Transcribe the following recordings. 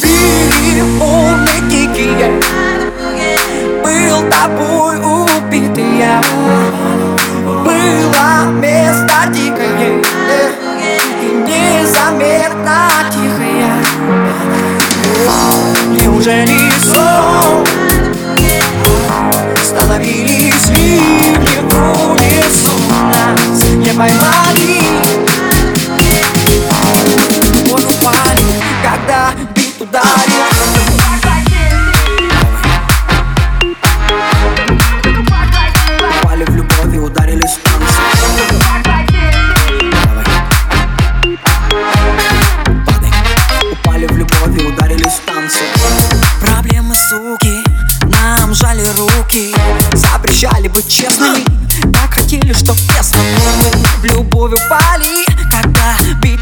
Vive o é que que é? Был тобой руки. Запрещали быть честными Так хотели, чтоб тесно. Мы в любовь упали Когда бить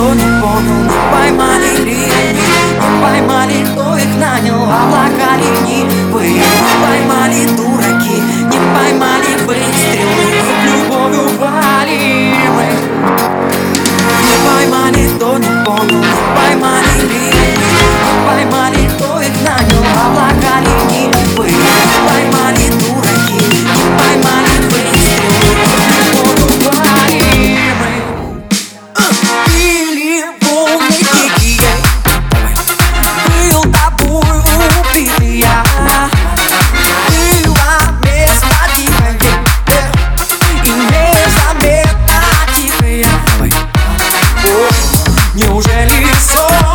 ogni po' to ho so